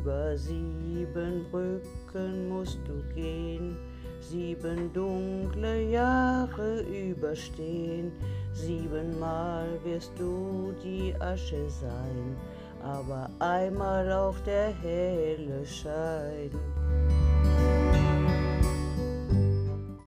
über sieben Brücken musst du gehen, sieben dunkle Jahre überstehen, siebenmal wirst du die Asche sein, aber einmal auch der helle Schein.